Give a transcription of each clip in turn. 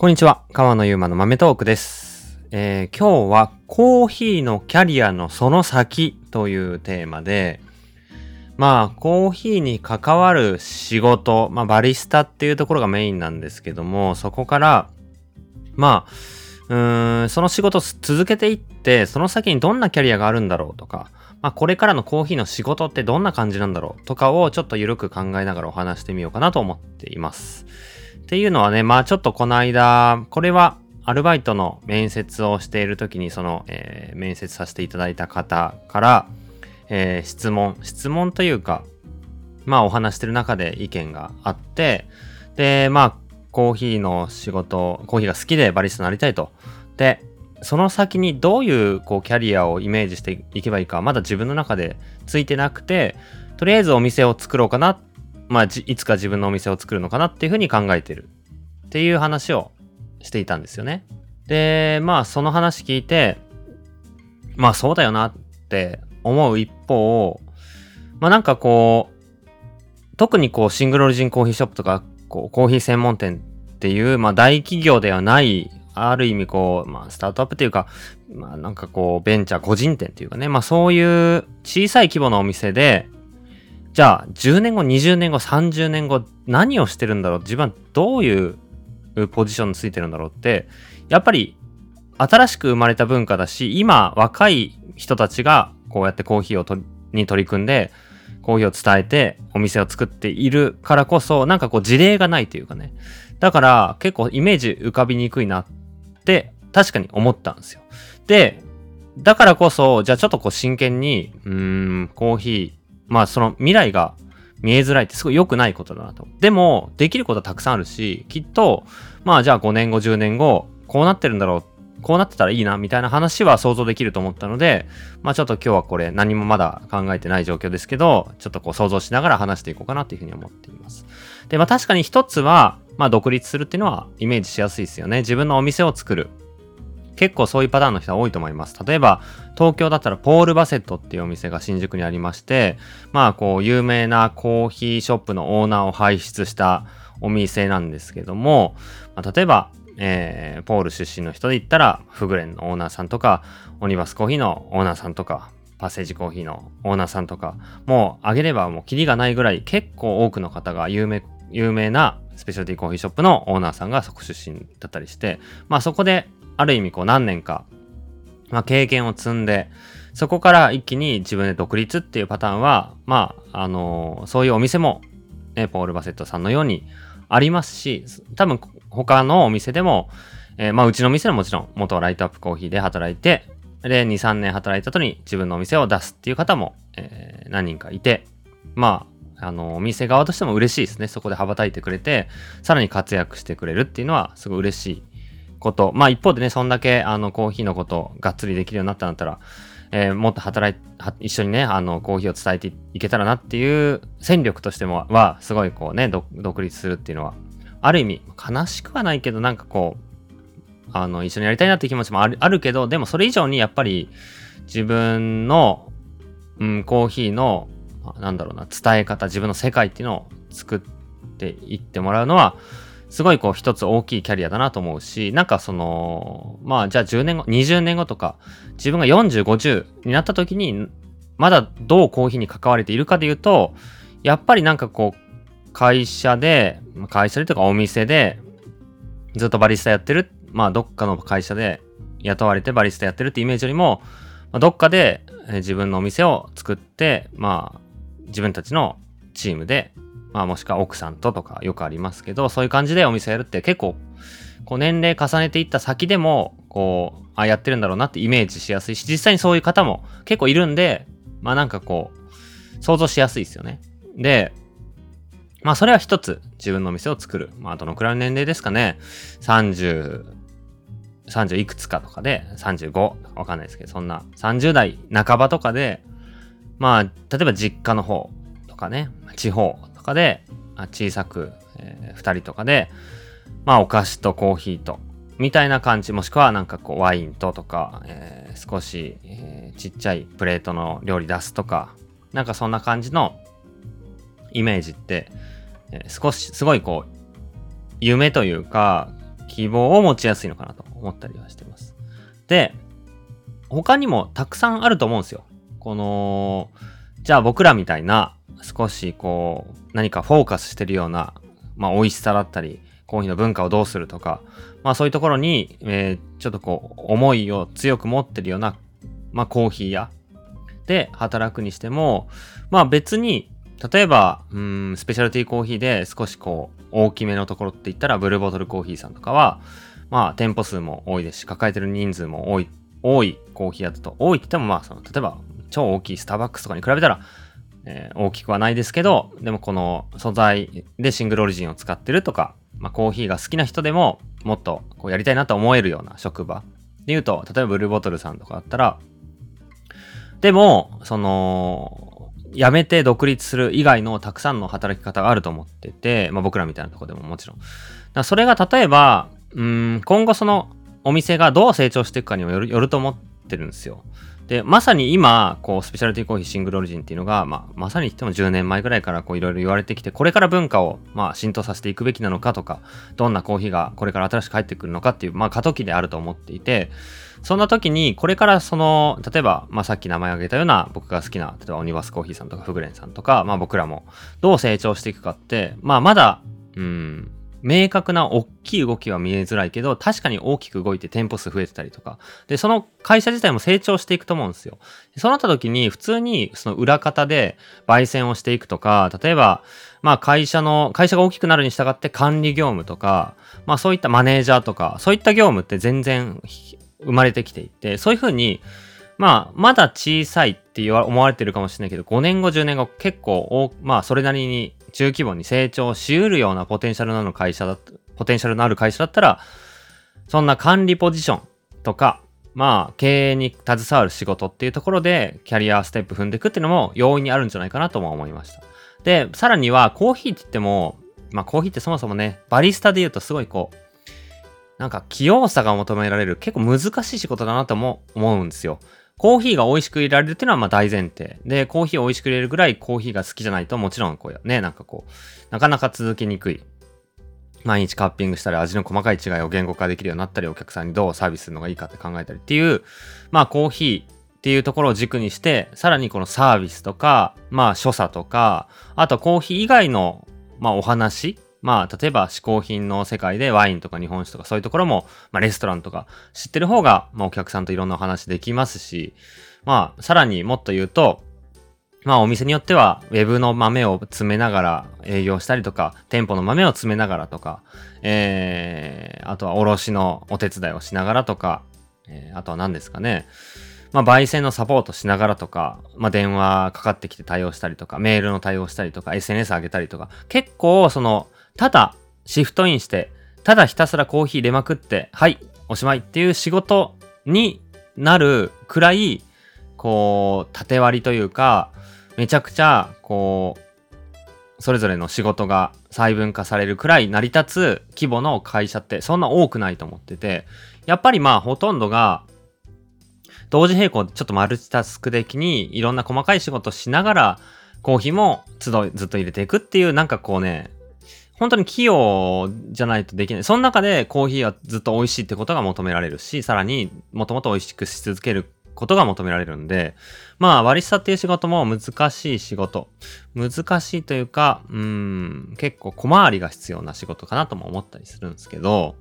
こんにちは。川野ゆうまの豆トークです。えー今日はコーヒーのキャリアのその先というテーマで、まあ、コーヒーに関わる仕事、まあ、バリスタっていうところがメインなんですけども、そこから、まあ、うーん、その仕事を続けていって、その先にどんなキャリアがあるんだろうとか、まあ、これからのコーヒーの仕事ってどんな感じなんだろうとかをちょっと緩く考えながらお話してみようかなと思っています。っていうのはね、まあちょっとこの間、これはアルバイトの面接をしている時にその、えー面接させていただいた方から、えー質問、質問というか、まあお話してる中で意見があって、で、まあコーヒーの仕事、コーヒーが好きでバリスタになりたいと。で、その先にどういうこうキャリアをイメージしていけばいいか、まだ自分の中でついてなくて、とりあえずお店を作ろうかな、まあいつか自分のお店を作るのかなっていうふうに考えてるっていう話をしていたんですよね。で、まあその話聞いて、まあそうだよなって思う一方、まあなんかこう、特にこうシングルオリジンコーヒーショップとか、こうコーヒー専門店っていう、まあ大企業ではない、ある意味こう、まあスタートアップというか、まあなんかこうベンチャー個人店っていうかね、まあそういう小さい規模のお店で、じゃあ10年後、20年後、30年後何をしてるんだろう自分はどういうポジションについてるんだろうって、やっぱり新しく生まれた文化だし、今若い人たちがこうやってコーヒーをとに取り組んで、コーヒーを伝えてお店を作っているからこそ、なんかこう事例がないというかね。だから結構イメージ浮かびにくいなって確かに思ったんですよ。で、だからこそ、じゃあちょっとこう真剣に、うーん、コーヒー、まあその未来が見えづらいってすごい良くないことだなと。でも、できることはたくさんあるし、きっと、まあじゃあ5年後、10年後、こうなってるんだろう、こうなってたらいいな、みたいな話は想像できると思ったので、まあちょっと今日はこれ何もまだ考えてない状況ですけど、ちょっとこう想像しながら話していこうかなというふうに思っています。で、まあ確かに一つは、まあ独立するっていうのはイメージしやすいですよね。自分のお店を作る。結構そういうパターンの人は多いと思います。例えば、東京だったらポール・バセットっていうお店が新宿にありまして、まあこう有名なコーヒーショップのオーナーを輩出したお店なんですけども、まあ、例えば、えーポール出身の人で言ったら、フグレンのオーナーさんとか、オニバスコーヒーのオーナーさんとか、パッセージコーヒーのオーナーさんとか、もうあげればもうキリがないぐらい結構多くの方が有名、有名なスペシャルティーコーヒーショップのオーナーさんがそこ出身だったりして、まあそこである意味こう何年か、まあ経験を積んで、そこから一気に自分で独立っていうパターンは、まあ、あのそういうお店も、ね、ポール・バセットさんのようにありますし、多分他のお店でも、えーまあうちの店はもちろん元ライトアップコーヒーで働いて、で、2、3年働いた後に自分のお店を出すっていう方も、えー何人かいて、まあ、あの、お店側としても嬉しいですね。そこで羽ばたいてくれて、さらに活躍してくれるっていうのはすごい嬉しいこと。まあ一方でね、そんだけあのコーヒーのことがっつりできるようになったんだったら、えーもっと働い一緒にね、あの、コーヒーを伝えていけたらなっていう戦力としてもは、すごいこうね、独立するっていうのは、ある意味、悲しくはないけど、なんかこう、あの、一緒にやりたいなっていう気持ちもあるあるけど、でもそれ以上にやっぱり自分の、うん、コーヒーの、なんだろうな、伝え方、自分の世界っていうのを作っていってもらうのは、すごいこう一つ大きいキャリアだなと思うし、なんかその、まあじゃあ10年後、20年後とか、自分が40、50になった時に、まだどうコーヒーに関われているかで言うと、やっぱりなんかこう、会社で、会社でとかお店で、ずっとバリスタやってる、まあどっかの会社で雇われてバリスタやってるってイメージよりも、ま、どっかで自分のお店を作って、まあ自分たちのチームで、まあもしくは奥さんととかよくありますけど、そういう感じでお店やるって結構、こう年齢重ねていった先でも、こう、あ、やってるんだろうなってイメージしやすいし、実際にそういう方も結構いるんで、まあなんかこう、想像しやすいですよね。で、まあそれは一つ自分のお店を作る。まあどのくらいの年齢ですかね。30、30いくつかとかで、35わかんないですけど、そんな30代半ばとかで、まあ例えば実家の方とかね、地方とかで、小さく、え2人とかで、まあお菓子とコーヒーと、みたいな感じ、もしくはなんかこうワインととか、えー少し、えーちっちゃいプレートの料理出すとか、なんかそんな感じのイメージって、え少し、すごいこう、夢というか、希望を持ちやすいのかなと思ったりはしてます。で、他にもたくさんあると思うんですよ。この、じゃあ僕らみたいな少しこう何かフォーカスしてるような、まあ美味しさだったり、コーヒーの文化をどうするとか、まあそういうところに、えー、ちょっとこう思いを強く持ってるような、まあコーヒー屋で働くにしても、まあ別に、例えば、うん、スペシャルティーコーヒーで少しこう大きめのところって言ったらブルーボトルコーヒーさんとかは、まあ店舗数も多いですし、抱えてる人数も多い、多いコーヒー屋だと、多いって言ってもまあその、例えば超大きいスターバックスとかに比べたら、えー、大きくはないですけど、でもこの素材でシングルオリジンを使ってるとか、まあ、コーヒーが好きな人でももっとこうやりたいなと思えるような職場で言うと、例えばブルーボトルさんとかだったら、でも、その、辞めて独立する以外のたくさんの働き方があると思ってて、まあ僕らみたいなとこでももちろん。だそれが例えば、うん、今後そのお店がどう成長していくかにもよるよると思ってるんですよ。で、まさに今、こう、スペシャルティコーヒーシングルオリジンっていうのが、まあ、まさに言っても10年前ぐらいからこう、いろいろ言われてきて、これから文化を、まあ、浸透させていくべきなのかとか、どんなコーヒーがこれから新しく入ってくるのかっていう、まあ、過渡期であると思っていて、そんな時に、これからその、例えば、まあ、さっき名前挙げたような、僕が好きな、例えば、オニバスコーヒーさんとか、フグレンさんとか、まあ、僕らも、どう成長していくかって、まあ、まだ、うん、明確な大きい動きは見えづらいけど、確かに大きく動いて店舗数増えてたりとか、で、その会社自体も成長していくと思うんですよ。そうなった時に、普通にその裏方で焙煎をしていくとか、例えば、まあ会社の、会社が大きくなるに従って管理業務とか、まあそういったマネージャーとか、そういった業務って全然生まれてきていて、そういうふうに、まあ、まだ小さいって思われてるかもしれないけど、5年後、10年後、結構、まあ、それなりに中規模に成長しうるようなポテンシャルのある会社だポテンシャルのある会社だったら、そんな管理ポジションとか、まあ、経営に携わる仕事っていうところで、キャリアステップ踏んでいくっていうのも容易にあるんじゃないかなとも思いました。で、さらには、コーヒーって言っても、まあ、コーヒーってそもそもね、バリスタで言うとすごいこう、なんか器用さが求められる結構難しい仕事だなとも思うんですよ。コーヒーが美味しく入れられるっていうのはまあ大前提。で、コーヒーを美味しく入れるぐらいコーヒーが好きじゃないともちろんこうね、なんかこう、なかなか続けにくい。毎日カッピングしたり味の細かい違いを言語化できるようになったり、お客さんにどうサービスするのがいいかって考えたりっていう、まあコーヒーっていうところを軸にして、さらにこのサービスとか、まあ所作とか、あとコーヒー以外の、まあお話まあ、例えば嗜好品の世界でワインとか日本酒とかそういうところも、まあ、レストランとか知ってる方が、まあ、お客さんといろんなお話できますし、まあ、さらにもっと言うと、まあ、お店によっては、ウェブの豆を詰めながら営業したりとか、店舗の豆を詰めながらとか、えー、あとは卸のお手伝いをしながらとか、えー、あとは何ですかね、まあ、焙煎のサポートしながらとか、まあ、電話かかってきて対応したりとか、メールの対応したりとか、SNS 上げたりとか、結構、その、ただシフトインして、ただひたすらコーヒー入れまくって、はい、おしまいっていう仕事になるくらい、こう、縦割りというか、めちゃくちゃ、こう、それぞれの仕事が細分化されるくらい成り立つ規模の会社ってそんな多くないと思ってて、やっぱりまあほとんどが同時並行でちょっとマルチタスク的にいろんな細かい仕事しながらコーヒーも都度ずっと入れていくっていうなんかこうね、本当に器用じゃないとできない。その中でコーヒーはずっと美味しいってことが求められるし、さらにもともと美味しくし続けることが求められるんで、まあ、割り下っていう仕事も難しい仕事。難しいというか、うん、結構小回りが必要な仕事かなとも思ったりするんですけど、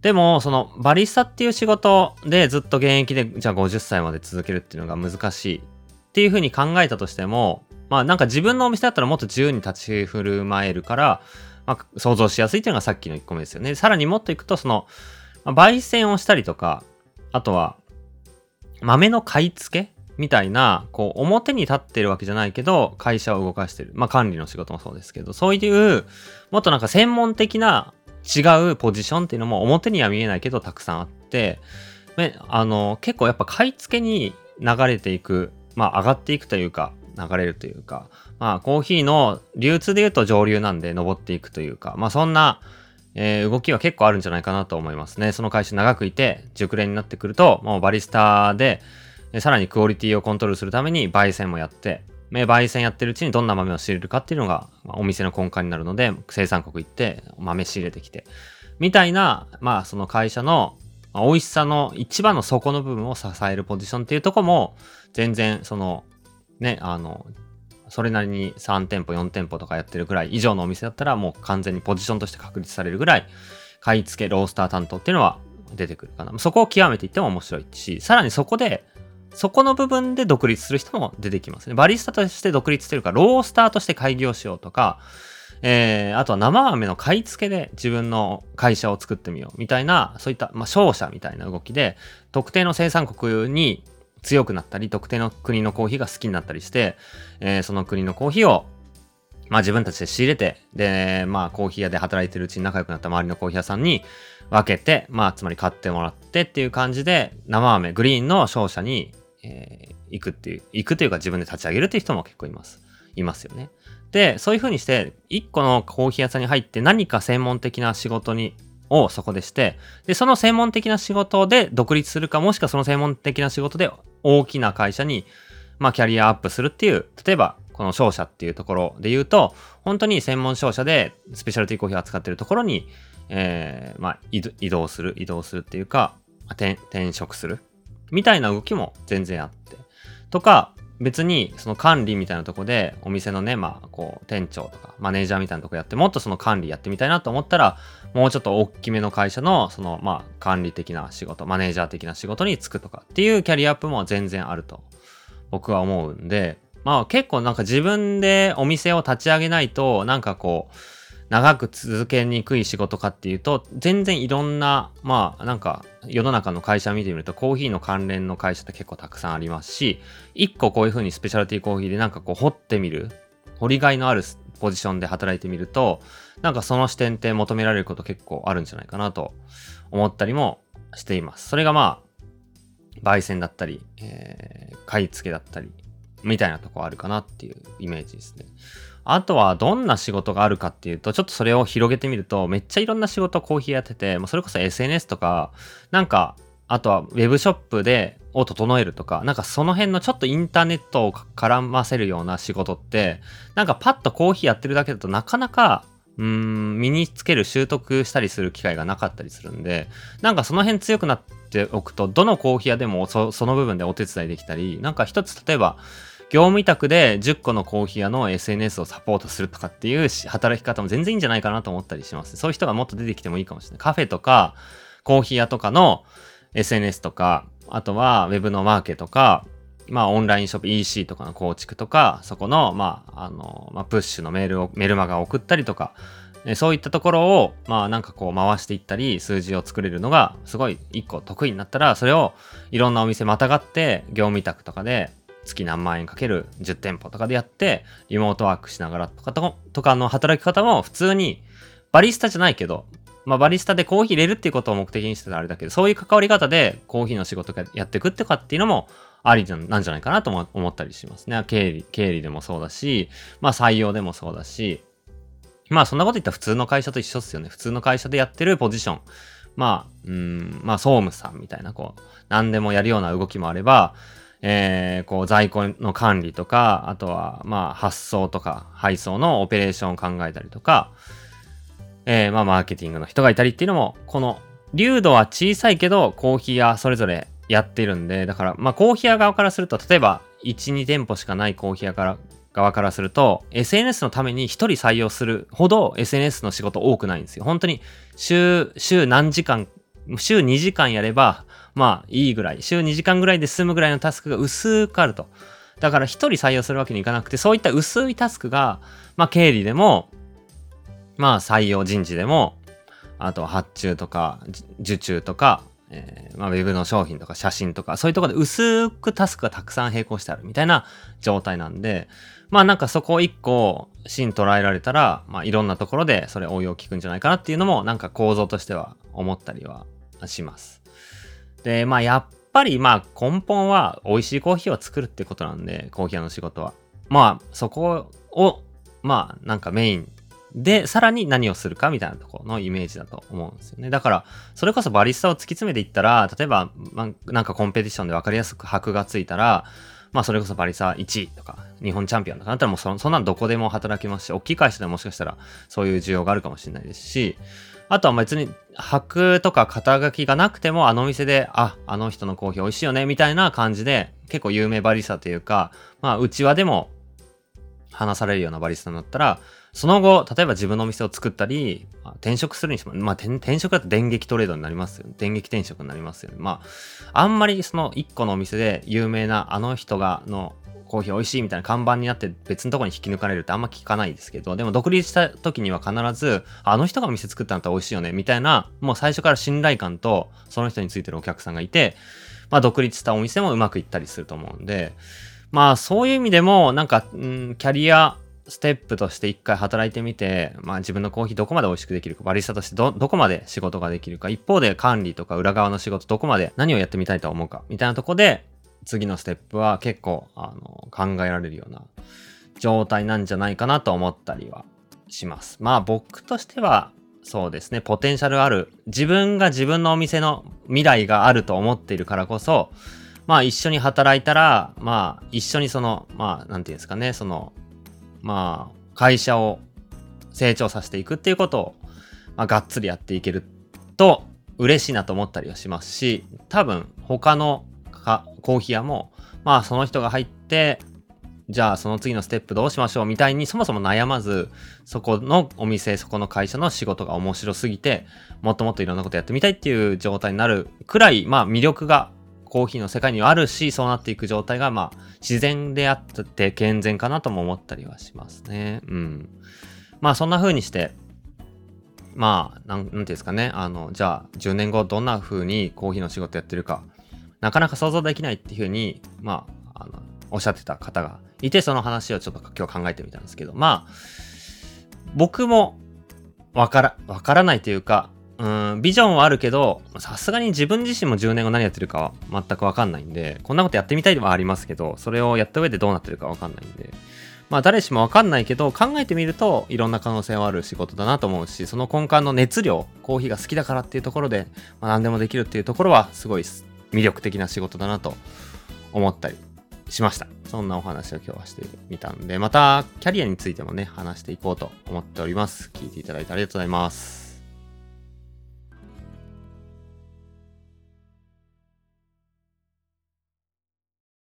でも、そのバリスタっていう仕事でずっと現役で、じゃあ50歳まで続けるっていうのが難しいっていうふうに考えたとしても、まあなんか自分のお店だったらもっと自由に立ち振る舞えるから、まあ、想像しやすいっていうのがさっきの1個目ですよね。さらにもっといくと、その、まあ、焙煎をしたりとか、あとは、豆の買い付けみたいな、こう、表に立ってるわけじゃないけど、会社を動かしてる。まあ、管理の仕事もそうですけど、そういう、もっとなんか専門的な違うポジションっていうのも表には見えないけど、たくさんあって、あの、結構やっぱ買い付けに流れていく、まあ、上がっていくというか、流れるというか、まあ、コーヒーの流通で言うと上流なんで登っていくというか、まあ、そんな、えー、動きは結構あるんじゃないかなと思いますね。その会社長くいて、熟練になってくると、もうバリスタで、さらにクオリティをコントロールするために焙煎もやって、焙煎やってるうちにどんな豆を仕入れるかっていうのが、まあ、お店の根幹になるので、生産国行って豆仕入れてきて、みたいな、まあその会社の美味しさの一番の底の部分を支えるポジションっていうとこも、全然その、ね、あの、それなりに3店舗、4店舗とかやってるぐらい以上のお店だったらもう完全にポジションとして確立されるぐらい、買い付け、ロースター担当っていうのは出てくるかな。そこを極めていっても面白いし、さらにそこで、そこの部分で独立する人も出てきますね。バリスタとして独立してるか、ロースターとして開業しようとか、えー、あとは生飴の買い付けで自分の会社を作ってみようみたいな、そういった、まあ、商社みたいな動きで、特定の生産国に強くなったり、特定の国のコーヒーが好きになったりして、えー、その国のコーヒーを、まあ自分たちで仕入れて、で、まあコーヒー屋で働いてるうちに仲良くなった周りのコーヒー屋さんに分けて、まあつまり買ってもらってっていう感じで、生飴、グリーンの商社に、えー、行くっていう、行くというか自分で立ち上げるっていう人も結構います。いますよね。で、そういう風にして、一個のコーヒー屋さんに入って何か専門的な仕事にをそこでして、で、その専門的な仕事で独立するか、もしくはその専門的な仕事で大きな会社に、まあ、キャリアアップするっていう、例えば、この商社っていうところで言うと、本当に専門商社でスペシャルティーコーヒーを扱ってるところに、えー、まあ、移動する、移動するっていうか、転職する。みたいな動きも全然あって。とか、別にその管理みたいなとこでお店のね、まあこう店長とかマネージャーみたいなとこやってもっとその管理やってみたいなと思ったらもうちょっと大きめの会社のそのまあ管理的な仕事、マネージャー的な仕事に就くとかっていうキャリアアップも全然あると僕は思うんで、まあ結構なんか自分でお店を立ち上げないとなんかこう長く続けにくい仕事かっていうと、全然いろんな、まあなんか世の中の会社見てみるとコーヒーの関連の会社って結構たくさんありますし、一個こういう風にスペシャルティーコーヒーでなんかこう掘ってみる、掘りがいのあるポジションで働いてみると、なんかその視点って求められること結構あるんじゃないかなと思ったりもしています。それがまあ、焙煎だったり、えー、買い付けだったり、みたいなとこあるかなっていうイメージですね。あとはどんな仕事があるかっていうと、ちょっとそれを広げてみると、めっちゃいろんな仕事コーヒーやってて、もうそれこそ SNS とか、なんか、あとはウェブショップで、を整えるとか、なんかその辺のちょっとインターネットを絡ませるような仕事って、なんかパッとコーヒーやってるだけだとなかなか、うーん、身につける習得したりする機会がなかったりするんで、なんかその辺強くなっておくと、どのコーヒー屋でもその部分でお手伝いできたり、なんか一つ例えば、業務委託で10個のコーヒー屋の SNS をサポートするとかっていう働き方も全然いいんじゃないかなと思ったりします。そういう人がもっと出てきてもいいかもしれない。カフェとか、コーヒー屋とかの SNS とか、あとは Web のマーケとか、まあオンラインショップ EC とかの構築とか、そこの、まあ、あの、まあ、プッシュのメールを、メルマガを送ったりとか、そういったところを、まあなんかこう回していったり、数字を作れるのがすごい一個得意になったら、それをいろんなお店またがって業務委託とかで月何万円かける10店舗とかでやって、リモートワークしながらとかとかの働き方も普通に、バリスタじゃないけど、まあ、バリスタでコーヒー入れるっていうことを目的にしてたらあれだけど、そういう関わり方でコーヒーの仕事やっていくってかっていうのもありなんじゃないかなと思ったりしますね。経理、経理でもそうだし、まあ採用でもそうだし、まあそんなこと言ったら普通の会社と一緒っすよね。普通の会社でやってるポジション。まあ、うん、まあ総務さんみたいな、こう、何でもやるような動きもあれば、えー、こう在庫の管理とか、あとはまあ発送とか配送のオペレーションを考えたりとか、えー、まあマーケティングの人がいたりっていうのも、この流度は小さいけどコーヒー屋それぞれやってるんで、だからまあコーヒー屋側からすると、例えば1、2店舗しかないコーヒー屋から側からすると、SNS のために1人採用するほど SNS の仕事多くないんですよ。本当に週、週何時間、週2時間やれば、まあいいぐらい、週2時間ぐらいで済むぐらいのタスクが薄くあると。だから1人採用するわけにいかなくて、そういった薄いタスクが、まあ経理でも、まあ採用人事でも、あと発注とか受注とか、えー、まあ、ウェブの商品とか写真とか、そういうところで薄くタスクがたくさん並行してあるみたいな状態なんで、まあなんかそこを一個芯捉えられたら、まあいろんなところでそれ応用効くんじゃないかなっていうのもなんか構造としては思ったりはします。で、まあやっぱりまあ根本は美味しいコーヒーを作るってことなんで、コーヒー屋の仕事は。まあそこを、まあなんかメインで、さらに何をするかみたいなところのイメージだと思うんですよね。だから、それこそバリスタを突き詰めていったら、例えば、ま、なんかコンペティションで分かりやすく箔がついたら、まあそれこそバリスタ1位とか、日本チャンピオンとかだったらもうそそんなんどこでも働けますし、大きい会社でももしかしたらそういう需要があるかもしれないですし、あとは別に箔とか肩書きがなくてもあの店で、あ、あの人のコーヒー美味しいよね、みたいな感じで結構有名バリスタというか、まあ内輪でも話されるようなバリスタになったら、その後、例えば自分のお店を作ったり、あ転職するにしても、まあ転職だと電撃トレードになりますよね。電撃転職になりますよね。まあ、あんまりその一個のお店で有名なあの人がのコーヒー美味しいみたいな看板になって別のとこに引き抜かれるってあんま聞かないですけど、でも独立した時には必ず、あの人がお店作ったんだったら美味しいよね、みたいな、もう最初から信頼感とその人についてるお客さんがいて、まあ独立したお店もうまくいったりすると思うんで、まあそういう意味でも、なんか、うん、キャリアステップとして一回働いてみて、まあ自分のコーヒーどこまで美味しくできるか、バリスタとしてど、どこまで仕事ができるか、一方で管理とか裏側の仕事どこまで何をやってみたいと思うか、みたいなとこで、次のステップは結構、あの、考えられるような状態なんじゃないかなと思ったりはします。まあ僕としては、そうですね、ポテンシャルある、自分が自分のお店の未来があると思っているからこそ、まあ一緒に働いたら、まあ一緒にその、まあなんていうんですかね、その、まあ会社を成長させていくっていうことを、まあがっつりやっていけると嬉しいなと思ったりはしますし、多分他のかコーヒー屋も、まあその人が入って、じゃあその次のステップどうしましょうみたいにそもそも悩まず、そこのお店、そこの会社の仕事が面白すぎて、もっともっといろんなことやってみたいっていう状態になるくらい、まあ魅力がコーヒーの世界にはあるし、そうなっていく状態が、まあ自然であって健全かなとも思ったりはしますね。うん。まあそんな風にして、まあ、なん、ていうんですかね。あの、じゃあ、10年後どんな風にコーヒーの仕事やってるか、なかなか想像できないっていうふうに、まあ、あの、おっしゃってた方がいて、その話をちょっと今日考えてみたんですけど、まあ、僕もわから、わからないというか、うん、ビジョンはあるけど、さすがに自分自身も10年後何やってるかは全くわかんないんで、こんなことやってみたいではありますけど、それをやった上でどうなってるかわかんないんで、まあ誰しもわかんないけど、考えてみるといろんな可能性はある仕事だなと思うし、その根幹の熱量、コーヒーが好きだからっていうところで、まあ、何でもできるっていうところはすごい魅力的な仕事だなと思ったりしました。そんなお話を今日はしてみたんで、またキャリアについてもね、話していこうと思っております。聞いていただいてありがとうございます。